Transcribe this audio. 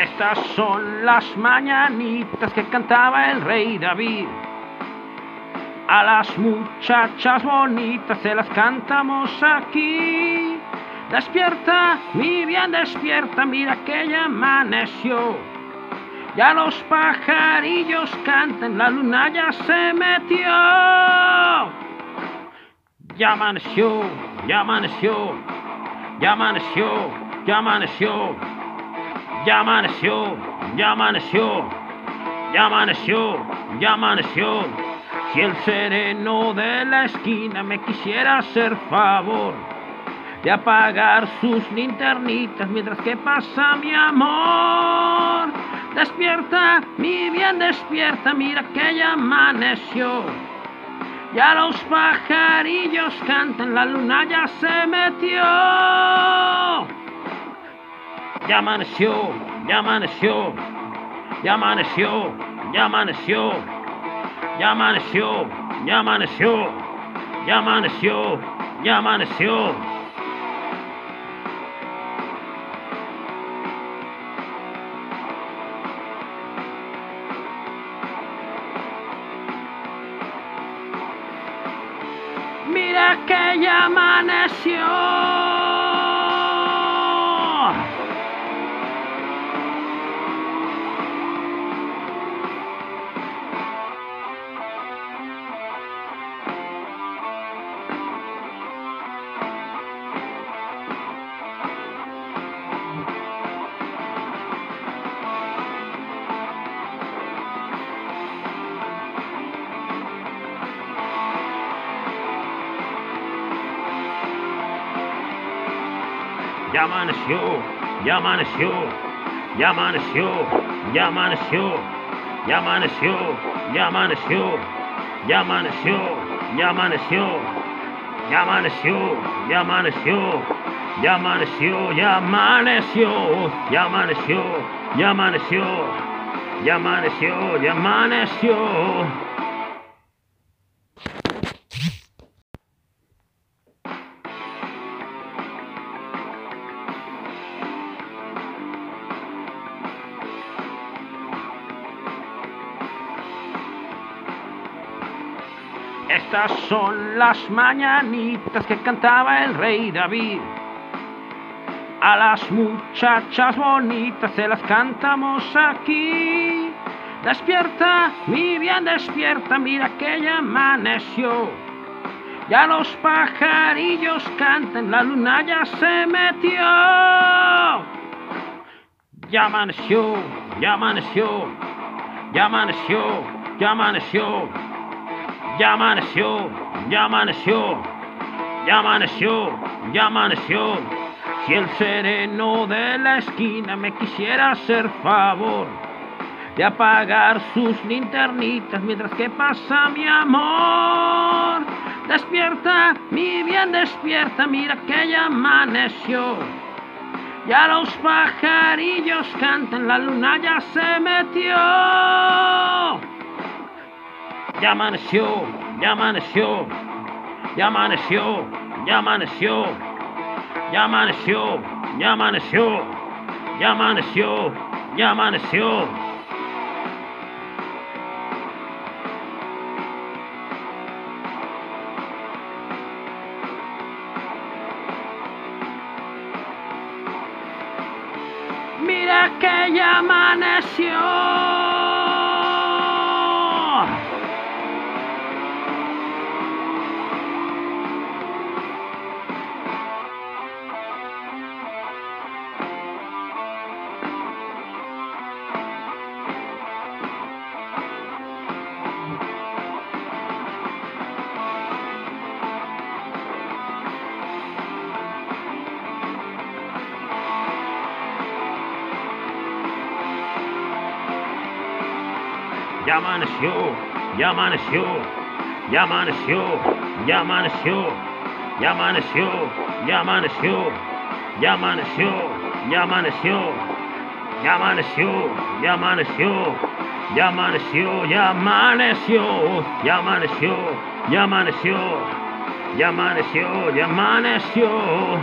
Estas son las mañanitas que cantaba el rey David. A las muchachas bonitas se las cantamos aquí. Despierta, mi bien, despierta, mira que ya amaneció. Ya los pajarillos cantan, la luna ya se metió. Ya amaneció, ya amaneció, ya amaneció, ya amaneció. Ya amaneció, ya amaneció, ya amaneció, ya amaneció. Si el sereno de la esquina me quisiera hacer favor de apagar sus linternitas mientras que pasa mi amor. Despierta, mi bien, despierta, mira que ya amaneció. Ya los pajarillos cantan, la luna ya se metió. Ya amaneció, ya amaneció, ya amaneció, ya amaneció, ya amaneció, ya amaneció, ya amaneció, ya amaneció. Mira Ya amaneció, ya amaneció, ya amaneció, ya amaneció, ya amaneció, ya amaneció, ya amaneció, ya amaneció, Estas son las mañanitas que cantaba el rey David. A las muchachas bonitas se las cantamos aquí. Despierta, mi bien, despierta, mira que ya amaneció. Ya los pajarillos cantan, la luna ya se metió. Ya amaneció, ya amaneció, ya amaneció, ya amaneció. Ya amaneció, ya amaneció, ya amaneció, ya amaneció. Si el sereno de la esquina me quisiera hacer favor de apagar sus linternitas mientras que pasa mi amor. Despierta, mi bien, despierta, mira que ya amaneció. Ya los pajarillos cantan, la luna ya se metió. Yamanasio, Yamanasio, Yamanasio, Yamanasio, Yamanasio, Yamanasio, Yamanasio, Yamanasio. Ya amaneció, ya amaneció, ya amaneció, ya amaneció, ya amaneció, ya amaneció, ya amaneció, ya amaneció,